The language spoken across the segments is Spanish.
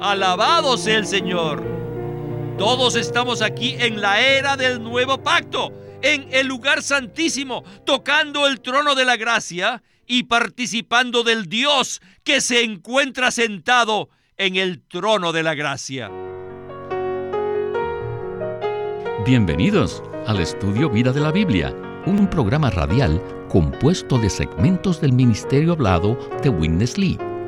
Alabado sea el Señor. Todos estamos aquí en la era del nuevo pacto, en el lugar santísimo, tocando el trono de la gracia y participando del Dios que se encuentra sentado en el trono de la gracia. Bienvenidos al estudio Vida de la Biblia, un programa radial compuesto de segmentos del ministerio hablado de Witness Lee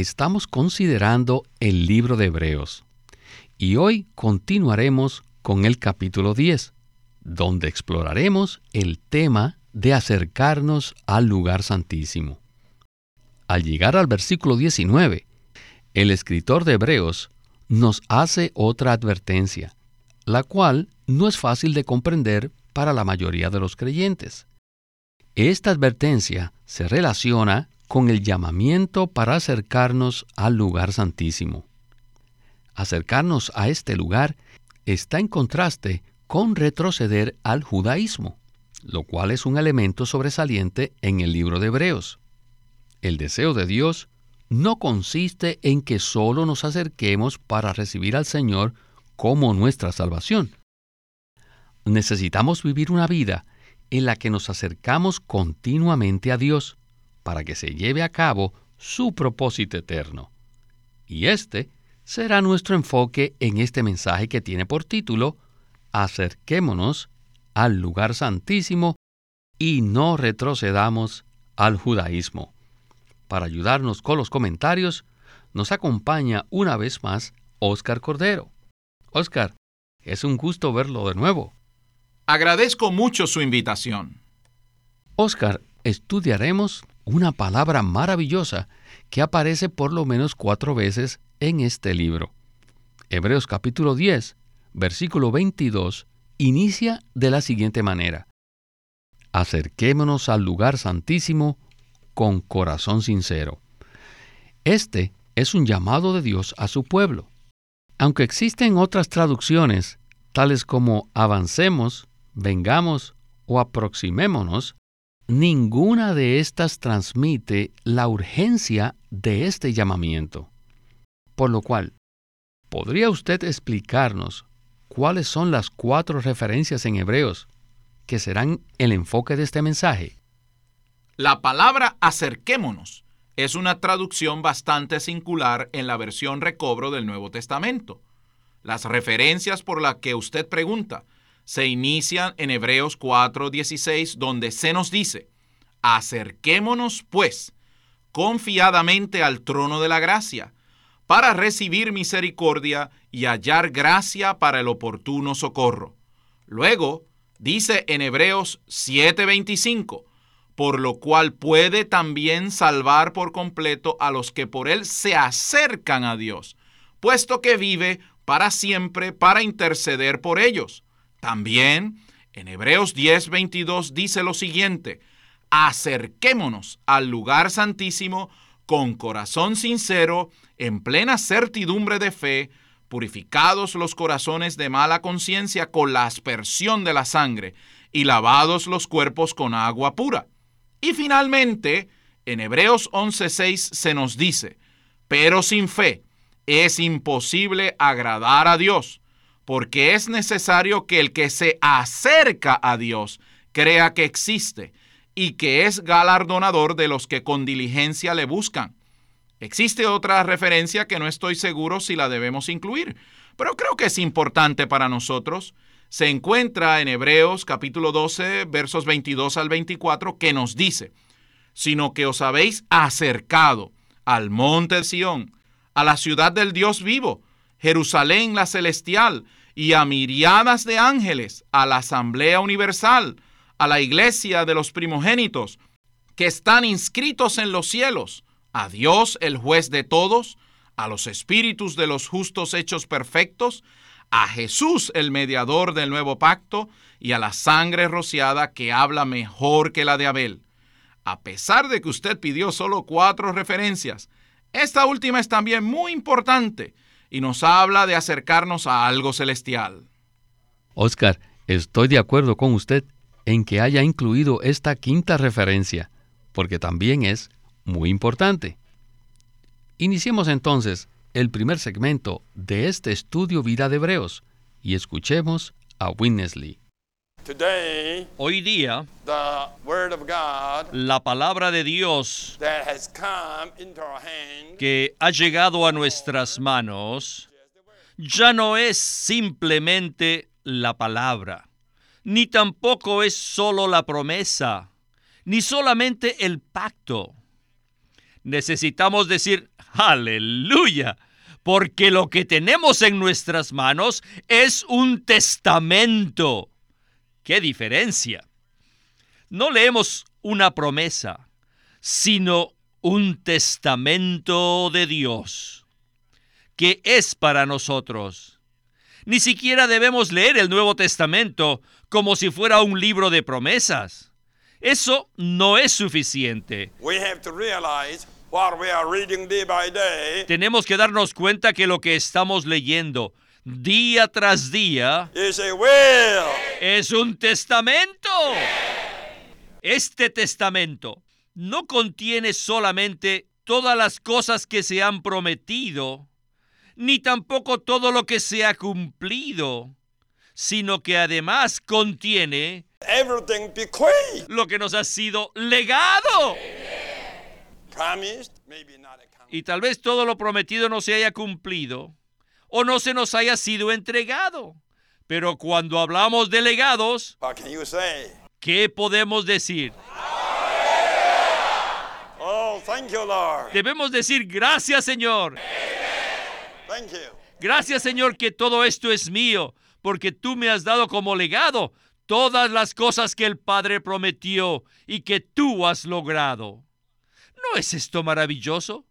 estamos considerando el libro de Hebreos y hoy continuaremos con el capítulo 10, donde exploraremos el tema de acercarnos al lugar santísimo. Al llegar al versículo 19, el escritor de Hebreos nos hace otra advertencia, la cual no es fácil de comprender para la mayoría de los creyentes. Esta advertencia se relaciona con el llamamiento para acercarnos al lugar santísimo. Acercarnos a este lugar está en contraste con retroceder al judaísmo, lo cual es un elemento sobresaliente en el libro de Hebreos. El deseo de Dios no consiste en que solo nos acerquemos para recibir al Señor como nuestra salvación. Necesitamos vivir una vida en la que nos acercamos continuamente a Dios para que se lleve a cabo su propósito eterno. Y este será nuestro enfoque en este mensaje que tiene por título Acerquémonos al lugar santísimo y no retrocedamos al judaísmo. Para ayudarnos con los comentarios, nos acompaña una vez más Óscar Cordero. Óscar, es un gusto verlo de nuevo. Agradezco mucho su invitación. Óscar, estudiaremos una palabra maravillosa que aparece por lo menos cuatro veces en este libro. Hebreos capítulo 10, versículo 22, inicia de la siguiente manera. Acerquémonos al lugar santísimo con corazón sincero. Este es un llamado de Dios a su pueblo. Aunque existen otras traducciones, tales como avancemos, vengamos o aproximémonos, Ninguna de estas transmite la urgencia de este llamamiento. Por lo cual, ¿podría usted explicarnos cuáles son las cuatro referencias en Hebreos que serán el enfoque de este mensaje? La palabra acerquémonos es una traducción bastante singular en la versión recobro del Nuevo Testamento. Las referencias por las que usted pregunta se inician en Hebreos 4:16, donde se nos dice, acerquémonos pues confiadamente al trono de la gracia, para recibir misericordia y hallar gracia para el oportuno socorro. Luego, dice en Hebreos 7:25, por lo cual puede también salvar por completo a los que por él se acercan a Dios, puesto que vive para siempre para interceder por ellos. También en Hebreos 10:22 dice lo siguiente, acerquémonos al lugar santísimo con corazón sincero, en plena certidumbre de fe, purificados los corazones de mala conciencia con la aspersión de la sangre y lavados los cuerpos con agua pura. Y finalmente, en Hebreos 11:6 se nos dice, pero sin fe es imposible agradar a Dios porque es necesario que el que se acerca a Dios crea que existe y que es galardonador de los que con diligencia le buscan. Existe otra referencia que no estoy seguro si la debemos incluir, pero creo que es importante para nosotros. Se encuentra en Hebreos capítulo 12 versos 22 al 24 que nos dice, sino que os habéis acercado al monte de Sión, a la ciudad del Dios vivo, Jerusalén la celestial, y a miriadas de ángeles, a la Asamblea Universal, a la iglesia de los primogénitos, que están inscritos en los cielos, a Dios el juez de todos, a los espíritus de los justos hechos perfectos, a Jesús el mediador del nuevo pacto y a la sangre rociada que habla mejor que la de Abel. A pesar de que usted pidió solo cuatro referencias, esta última es también muy importante y nos habla de acercarnos a algo celestial. Oscar, estoy de acuerdo con usted en que haya incluido esta quinta referencia, porque también es muy importante. Iniciemos entonces el primer segmento de este estudio Vida de Hebreos y escuchemos a Winnesley. Hoy día, la palabra de Dios que ha llegado a nuestras manos ya no es simplemente la palabra, ni tampoco es solo la promesa, ni solamente el pacto. Necesitamos decir, aleluya, porque lo que tenemos en nuestras manos es un testamento ¡Qué diferencia! No leemos una promesa, sino un testamento de Dios, que es para nosotros. Ni siquiera debemos leer el Nuevo Testamento como si fuera un libro de promesas. Eso no es suficiente. Tenemos que darnos cuenta que lo que estamos leyendo día tras día es un testamento. Este testamento no contiene solamente todas las cosas que se han prometido, ni tampoco todo lo que se ha cumplido, sino que además contiene lo que nos ha sido legado. Y tal vez todo lo prometido no se haya cumplido, o no se nos haya sido entregado. Pero cuando hablamos de legados, ¿qué podemos decir? Oh, Debemos decir gracias Señor. Gracias Señor que todo esto es mío, porque tú me has dado como legado todas las cosas que el Padre prometió y que tú has logrado. ¿No es esto maravilloso?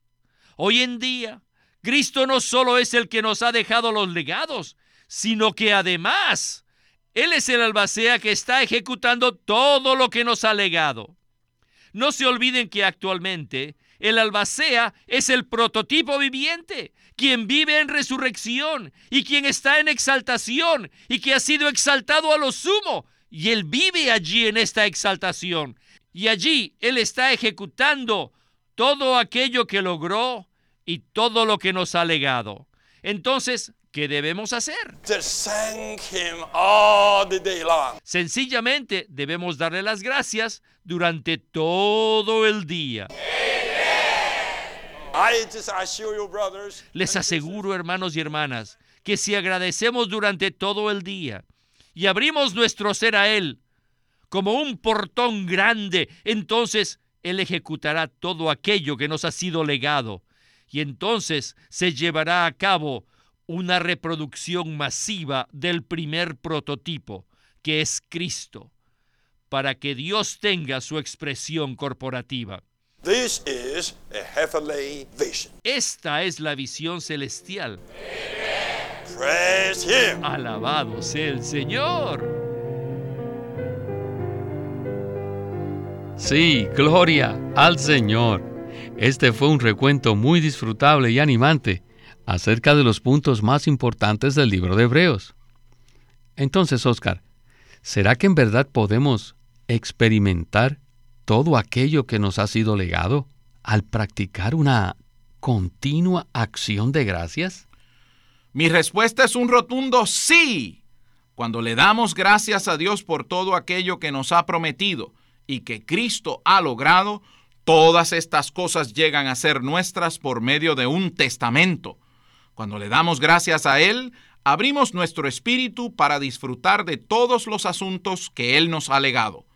Hoy en día Cristo no solo es el que nos ha dejado los legados, sino que además Él es el albacea que está ejecutando todo lo que nos ha legado. No se olviden que actualmente el albacea es el prototipo viviente, quien vive en resurrección y quien está en exaltación y que ha sido exaltado a lo sumo. Y Él vive allí en esta exaltación. Y allí Él está ejecutando todo aquello que logró y todo lo que nos ha legado. Entonces, ¿qué debemos hacer? Sencillamente debemos darle las gracias durante todo el día. Les aseguro, hermanos y hermanas, que si agradecemos durante todo el día y abrimos nuestro ser a Él como un portón grande, entonces Él ejecutará todo aquello que nos ha sido legado y entonces se llevará a cabo una reproducción masiva del primer prototipo, que es Cristo, para que Dios tenga su expresión corporativa. Esta es la visión celestial. Alabado sea el Señor. Sí, gloria al Señor. Este fue un recuento muy disfrutable y animante acerca de los puntos más importantes del libro de Hebreos. Entonces, Oscar, ¿será que en verdad podemos experimentar todo aquello que nos ha sido legado al practicar una continua acción de gracias? Mi respuesta es un rotundo sí. Cuando le damos gracias a Dios por todo aquello que nos ha prometido y que Cristo ha logrado, Todas estas cosas llegan a ser nuestras por medio de un testamento. Cuando le damos gracias a Él, abrimos nuestro espíritu para disfrutar de todos los asuntos que Él nos ha legado.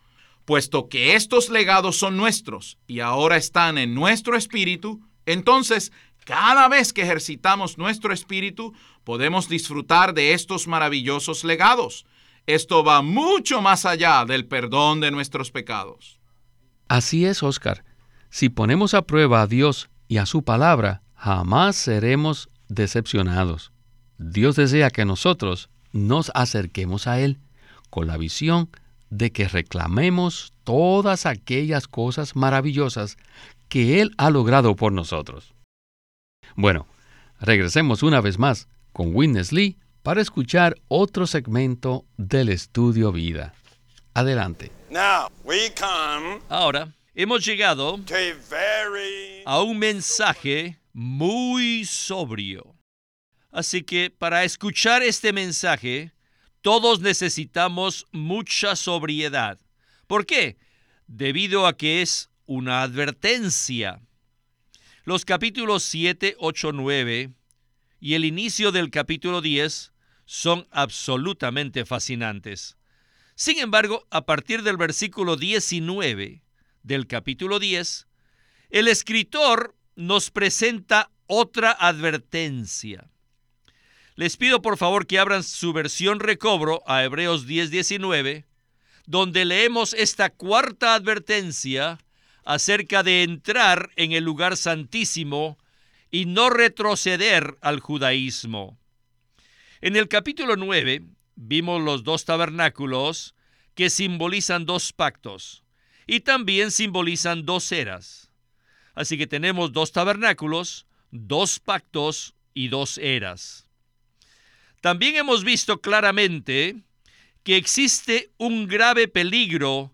Puesto que estos legados son nuestros y ahora están en nuestro espíritu, entonces cada vez que ejercitamos nuestro espíritu podemos disfrutar de estos maravillosos legados. Esto va mucho más allá del perdón de nuestros pecados. Así es, Oscar. Si ponemos a prueba a Dios y a su palabra, jamás seremos decepcionados. Dios desea que nosotros nos acerquemos a Él con la visión de que reclamemos todas aquellas cosas maravillosas que Él ha logrado por nosotros. Bueno, regresemos una vez más con Witness Lee para escuchar otro segmento del estudio vida. Adelante. Ahora hemos llegado a un mensaje muy sobrio. Así que para escuchar este mensaje, todos necesitamos mucha sobriedad. ¿Por qué? Debido a que es una advertencia. Los capítulos 7, 8, 9 y el inicio del capítulo 10 son absolutamente fascinantes. Sin embargo, a partir del versículo 19 del capítulo 10, el escritor nos presenta otra advertencia. Les pido por favor que abran su versión recobro a Hebreos 10:19, donde leemos esta cuarta advertencia acerca de entrar en el lugar santísimo y no retroceder al judaísmo. En el capítulo 9 vimos los dos tabernáculos que simbolizan dos pactos y también simbolizan dos eras. Así que tenemos dos tabernáculos, dos pactos y dos eras. También hemos visto claramente que existe un grave peligro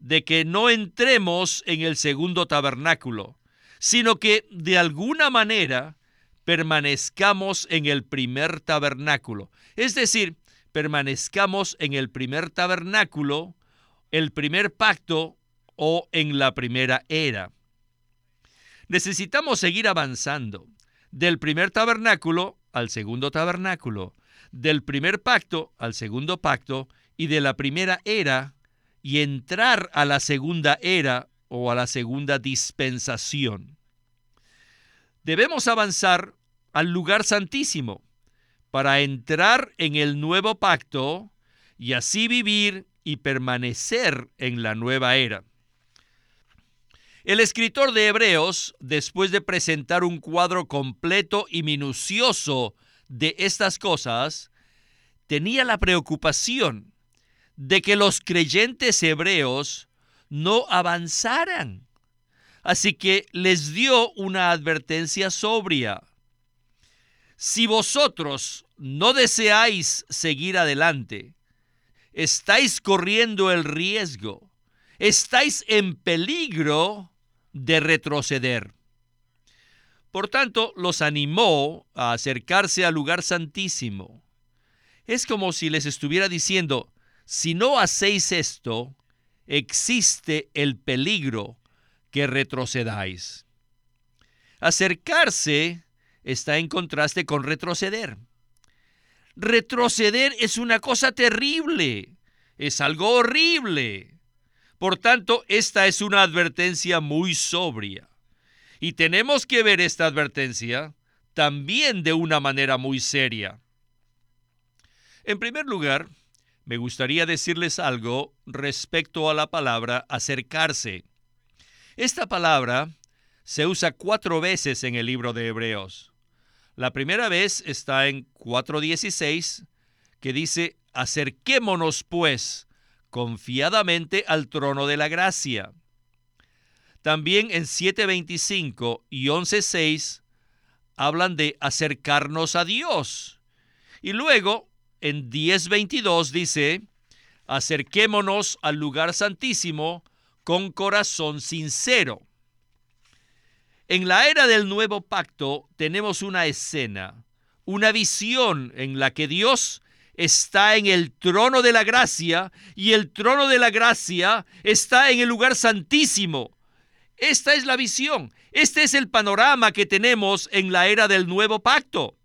de que no entremos en el segundo tabernáculo, sino que de alguna manera permanezcamos en el primer tabernáculo. Es decir, permanezcamos en el primer tabernáculo, el primer pacto o en la primera era. Necesitamos seguir avanzando del primer tabernáculo al segundo tabernáculo, del primer pacto al segundo pacto y de la primera era y entrar a la segunda era o a la segunda dispensación. Debemos avanzar al lugar santísimo para entrar en el nuevo pacto y así vivir y permanecer en la nueva era. El escritor de Hebreos, después de presentar un cuadro completo y minucioso de estas cosas, tenía la preocupación de que los creyentes hebreos no avanzaran. Así que les dio una advertencia sobria. Si vosotros no deseáis seguir adelante, estáis corriendo el riesgo, estáis en peligro de retroceder. Por tanto, los animó a acercarse al lugar santísimo. Es como si les estuviera diciendo, si no hacéis esto, existe el peligro que retrocedáis. Acercarse está en contraste con retroceder. Retroceder es una cosa terrible, es algo horrible. Por tanto, esta es una advertencia muy sobria. Y tenemos que ver esta advertencia también de una manera muy seria. En primer lugar, me gustaría decirles algo respecto a la palabra acercarse. Esta palabra se usa cuatro veces en el libro de Hebreos. La primera vez está en 4.16, que dice, acerquémonos pues confiadamente al trono de la gracia. También en 7.25 y 11.6 hablan de acercarnos a Dios. Y luego en 10.22 dice, acerquémonos al lugar santísimo con corazón sincero. En la era del nuevo pacto tenemos una escena, una visión en la que Dios está en el trono de la gracia y el trono de la gracia está en el lugar santísimo. Esta es la visión, este es el panorama que tenemos en la era del nuevo pacto.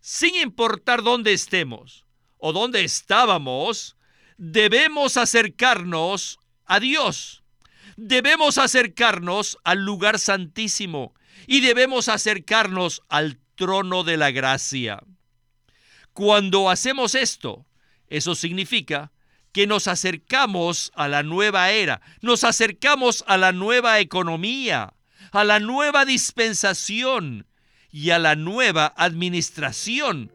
Sin importar dónde estemos o dónde estábamos, debemos acercarnos a Dios debemos acercarnos al lugar santísimo y debemos acercarnos al trono de la gracia. Cuando hacemos esto, eso significa que nos acercamos a la nueva era, nos acercamos a la nueva economía, a la nueva dispensación y a la nueva administración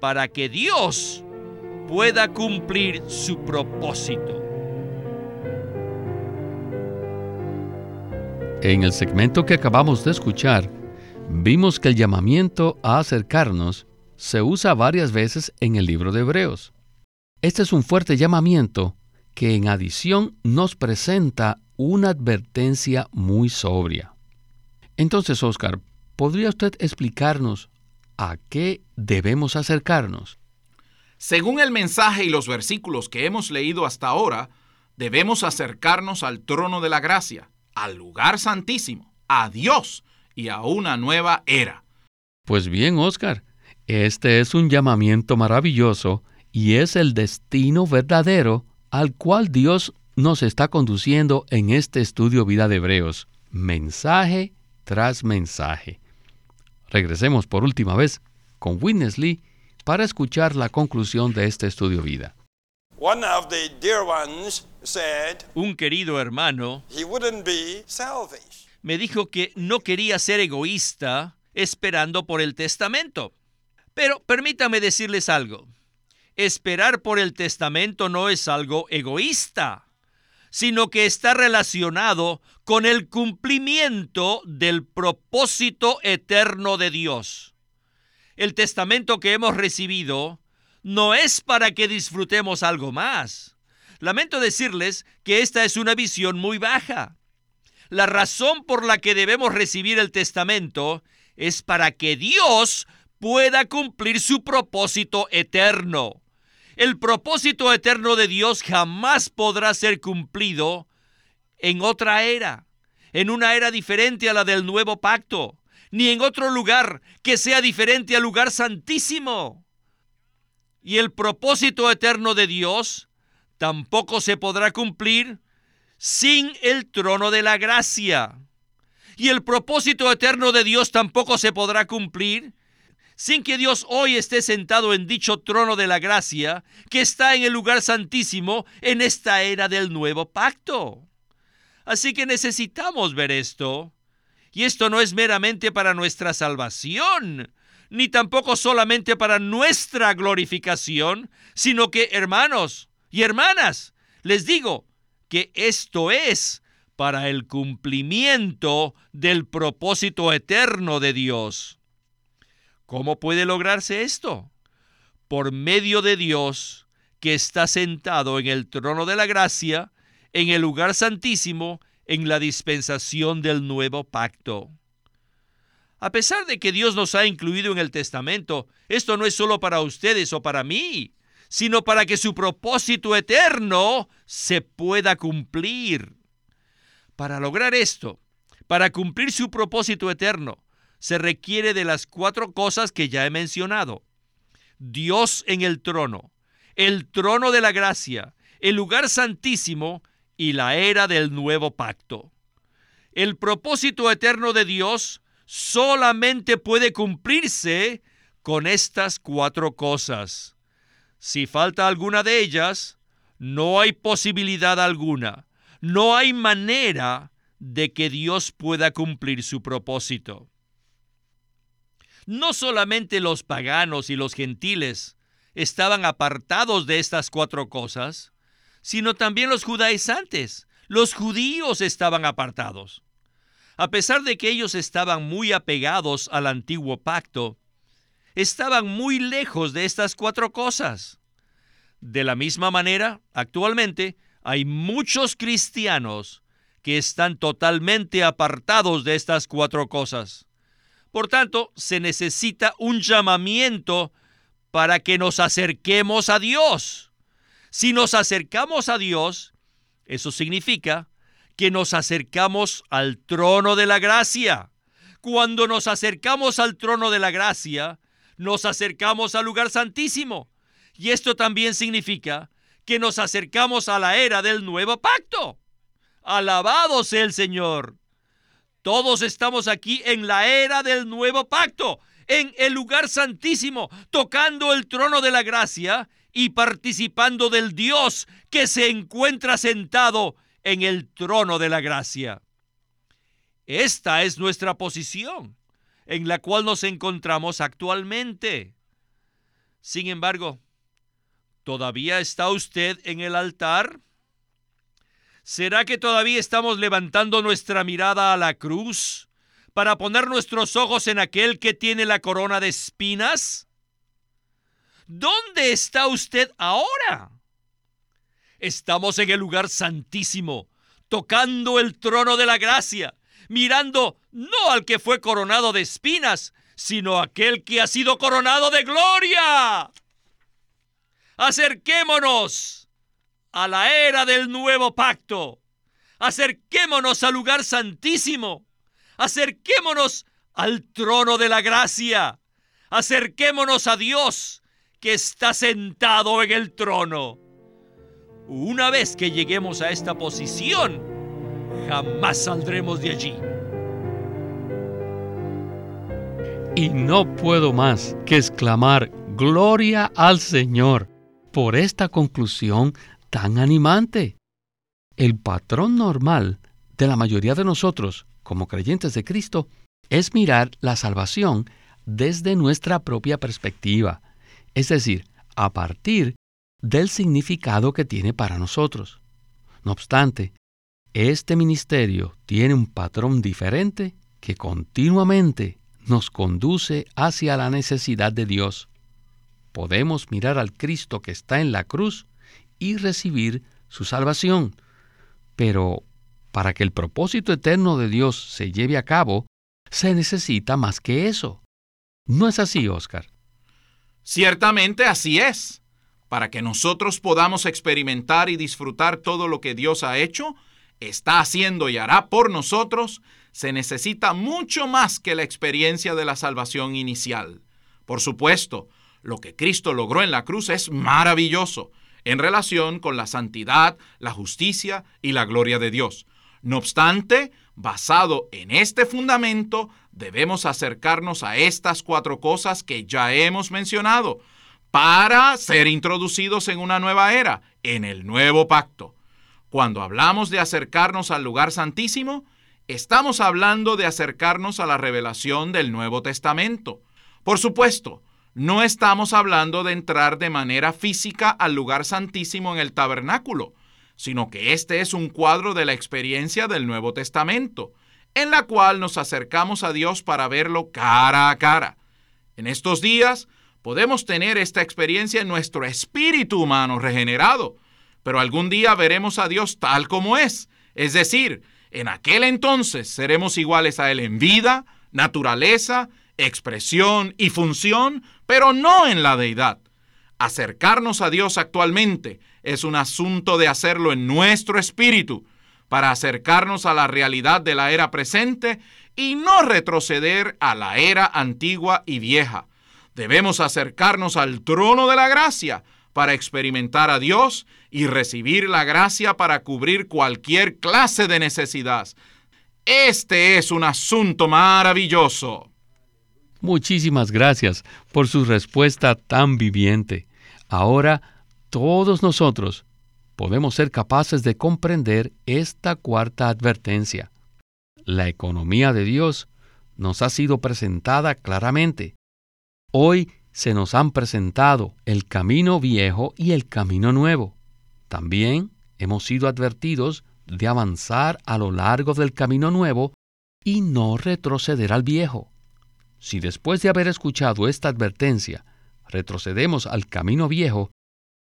para que Dios pueda cumplir su propósito. En el segmento que acabamos de escuchar, vimos que el llamamiento a acercarnos se usa varias veces en el libro de Hebreos. Este es un fuerte llamamiento que en adición nos presenta una advertencia muy sobria. Entonces, Oscar, ¿podría usted explicarnos a qué debemos acercarnos? Según el mensaje y los versículos que hemos leído hasta ahora, debemos acercarnos al trono de la gracia, al lugar santísimo, a Dios y a una nueva era. Pues bien, Oscar, este es un llamamiento maravilloso y es el destino verdadero al cual Dios nos está conduciendo en este estudio Vida de Hebreos, mensaje tras mensaje. Regresemos por última vez con Witness Lee para escuchar la conclusión de este estudio Vida. Un querido hermano me dijo que no quería ser egoísta esperando por el testamento. Pero permítame decirles algo. Esperar por el testamento no es algo egoísta, sino que está relacionado con el cumplimiento del propósito eterno de Dios. El testamento que hemos recibido no es para que disfrutemos algo más. Lamento decirles que esta es una visión muy baja. La razón por la que debemos recibir el testamento es para que Dios pueda cumplir su propósito eterno. El propósito eterno de Dios jamás podrá ser cumplido en otra era, en una era diferente a la del nuevo pacto, ni en otro lugar que sea diferente al lugar santísimo. Y el propósito eterno de Dios tampoco se podrá cumplir sin el trono de la gracia. Y el propósito eterno de Dios tampoco se podrá cumplir sin que Dios hoy esté sentado en dicho trono de la gracia que está en el lugar santísimo en esta era del nuevo pacto. Así que necesitamos ver esto. Y esto no es meramente para nuestra salvación, ni tampoco solamente para nuestra glorificación, sino que, hermanos y hermanas, les digo que esto es para el cumplimiento del propósito eterno de Dios. ¿Cómo puede lograrse esto? Por medio de Dios que está sentado en el trono de la gracia, en el lugar santísimo, en la dispensación del nuevo pacto. A pesar de que Dios nos ha incluido en el testamento, esto no es solo para ustedes o para mí, sino para que su propósito eterno se pueda cumplir. Para lograr esto, para cumplir su propósito eterno, se requiere de las cuatro cosas que ya he mencionado. Dios en el trono, el trono de la gracia, el lugar santísimo y la era del nuevo pacto. El propósito eterno de Dios solamente puede cumplirse con estas cuatro cosas. Si falta alguna de ellas, no hay posibilidad alguna, no hay manera de que Dios pueda cumplir su propósito. No solamente los paganos y los gentiles estaban apartados de estas cuatro cosas, sino también los judaizantes. Los judíos estaban apartados. A pesar de que ellos estaban muy apegados al antiguo pacto, estaban muy lejos de estas cuatro cosas. De la misma manera, actualmente hay muchos cristianos que están totalmente apartados de estas cuatro cosas. Por tanto, se necesita un llamamiento para que nos acerquemos a Dios. Si nos acercamos a Dios, eso significa que nos acercamos al trono de la gracia. Cuando nos acercamos al trono de la gracia, nos acercamos al lugar santísimo. Y esto también significa que nos acercamos a la era del nuevo pacto. Alabado sea el Señor. Todos estamos aquí en la era del nuevo pacto, en el lugar santísimo, tocando el trono de la gracia y participando del Dios que se encuentra sentado en el trono de la gracia. Esta es nuestra posición en la cual nos encontramos actualmente. Sin embargo, ¿todavía está usted en el altar? ¿Será que todavía estamos levantando nuestra mirada a la cruz para poner nuestros ojos en aquel que tiene la corona de espinas? ¿Dónde está usted ahora? Estamos en el lugar santísimo, tocando el trono de la gracia, mirando no al que fue coronado de espinas, sino aquel que ha sido coronado de gloria. Acerquémonos a la era del nuevo pacto. Acerquémonos al lugar santísimo. Acerquémonos al trono de la gracia. Acerquémonos a Dios que está sentado en el trono. Una vez que lleguemos a esta posición, jamás saldremos de allí. Y no puedo más que exclamar Gloria al Señor por esta conclusión tan animante. El patrón normal de la mayoría de nosotros, como creyentes de Cristo, es mirar la salvación desde nuestra propia perspectiva, es decir, a partir del significado que tiene para nosotros. No obstante, este ministerio tiene un patrón diferente que continuamente nos conduce hacia la necesidad de Dios. Podemos mirar al Cristo que está en la cruz y recibir su salvación. Pero para que el propósito eterno de Dios se lleve a cabo, se necesita más que eso. ¿No es así, Oscar? Ciertamente así es. Para que nosotros podamos experimentar y disfrutar todo lo que Dios ha hecho, está haciendo y hará por nosotros, se necesita mucho más que la experiencia de la salvación inicial. Por supuesto, lo que Cristo logró en la cruz es maravilloso en relación con la santidad, la justicia y la gloria de Dios. No obstante, basado en este fundamento, debemos acercarnos a estas cuatro cosas que ya hemos mencionado para ser introducidos en una nueva era, en el nuevo pacto. Cuando hablamos de acercarnos al lugar santísimo, estamos hablando de acercarnos a la revelación del Nuevo Testamento. Por supuesto, no estamos hablando de entrar de manera física al lugar santísimo en el tabernáculo, sino que este es un cuadro de la experiencia del Nuevo Testamento, en la cual nos acercamos a Dios para verlo cara a cara. En estos días podemos tener esta experiencia en nuestro espíritu humano regenerado, pero algún día veremos a Dios tal como es, es decir, en aquel entonces seremos iguales a Él en vida, naturaleza, expresión y función, pero no en la deidad. Acercarnos a Dios actualmente es un asunto de hacerlo en nuestro espíritu, para acercarnos a la realidad de la era presente y no retroceder a la era antigua y vieja. Debemos acercarnos al trono de la gracia para experimentar a Dios y recibir la gracia para cubrir cualquier clase de necesidad. Este es un asunto maravilloso. Muchísimas gracias por su respuesta tan viviente. Ahora todos nosotros podemos ser capaces de comprender esta cuarta advertencia. La economía de Dios nos ha sido presentada claramente. Hoy se nos han presentado el camino viejo y el camino nuevo. También hemos sido advertidos de avanzar a lo largo del camino nuevo y no retroceder al viejo. Si después de haber escuchado esta advertencia retrocedemos al camino viejo,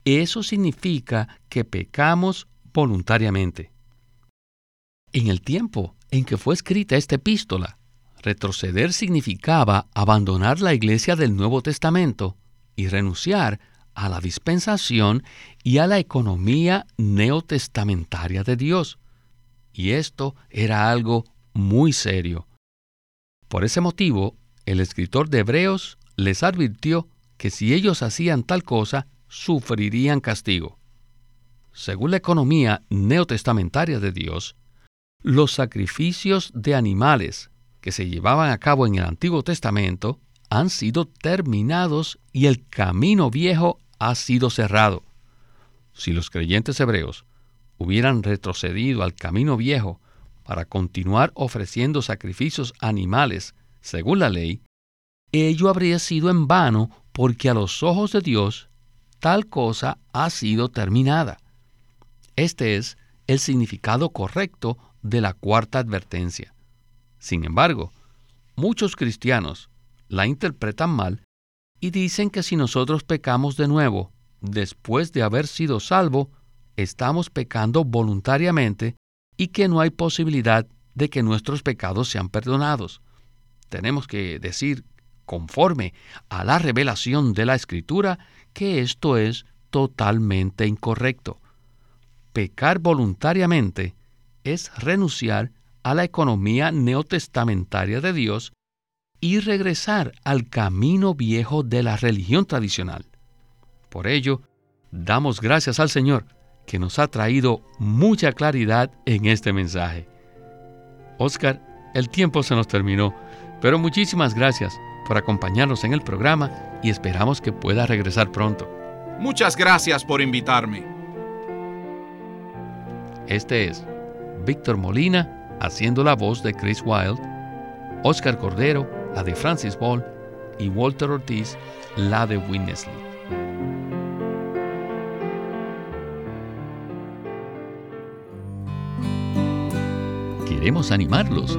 eso significa que pecamos voluntariamente. En el tiempo en que fue escrita esta epístola, retroceder significaba abandonar la iglesia del Nuevo Testamento y renunciar a la dispensación y a la economía neotestamentaria de Dios. Y esto era algo muy serio. Por ese motivo, el escritor de Hebreos les advirtió que si ellos hacían tal cosa, sufrirían castigo. Según la economía neotestamentaria de Dios, los sacrificios de animales que se llevaban a cabo en el Antiguo Testamento han sido terminados y el camino viejo ha sido cerrado. Si los creyentes hebreos hubieran retrocedido al camino viejo para continuar ofreciendo sacrificios animales según la ley, ello habría sido en vano porque a los ojos de Dios tal cosa ha sido terminada. Este es el significado correcto de la cuarta advertencia. Sin embargo, muchos cristianos la interpretan mal y dicen que si nosotros pecamos de nuevo después de haber sido salvo, estamos pecando voluntariamente y que no hay posibilidad de que nuestros pecados sean perdonados. Tenemos que decir, conforme a la revelación de la Escritura, que esto es totalmente incorrecto. Pecar voluntariamente es renunciar a la economía neotestamentaria de Dios y regresar al camino viejo de la religión tradicional. Por ello, damos gracias al Señor que nos ha traído mucha claridad en este mensaje. Oscar, el tiempo se nos terminó, pero muchísimas gracias por acompañarnos en el programa y esperamos que pueda regresar pronto. Muchas gracias por invitarme. Este es Víctor Molina haciendo la voz de Chris Wilde, Oscar Cordero, la de Francis Ball y Walter Ortiz, la de Winnesley. Queremos animarlos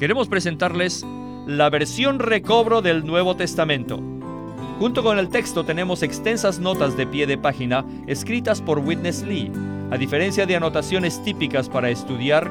Queremos presentarles la versión recobro del Nuevo Testamento. Junto con el texto tenemos extensas notas de pie de página escritas por Witness Lee, a diferencia de anotaciones típicas para estudiar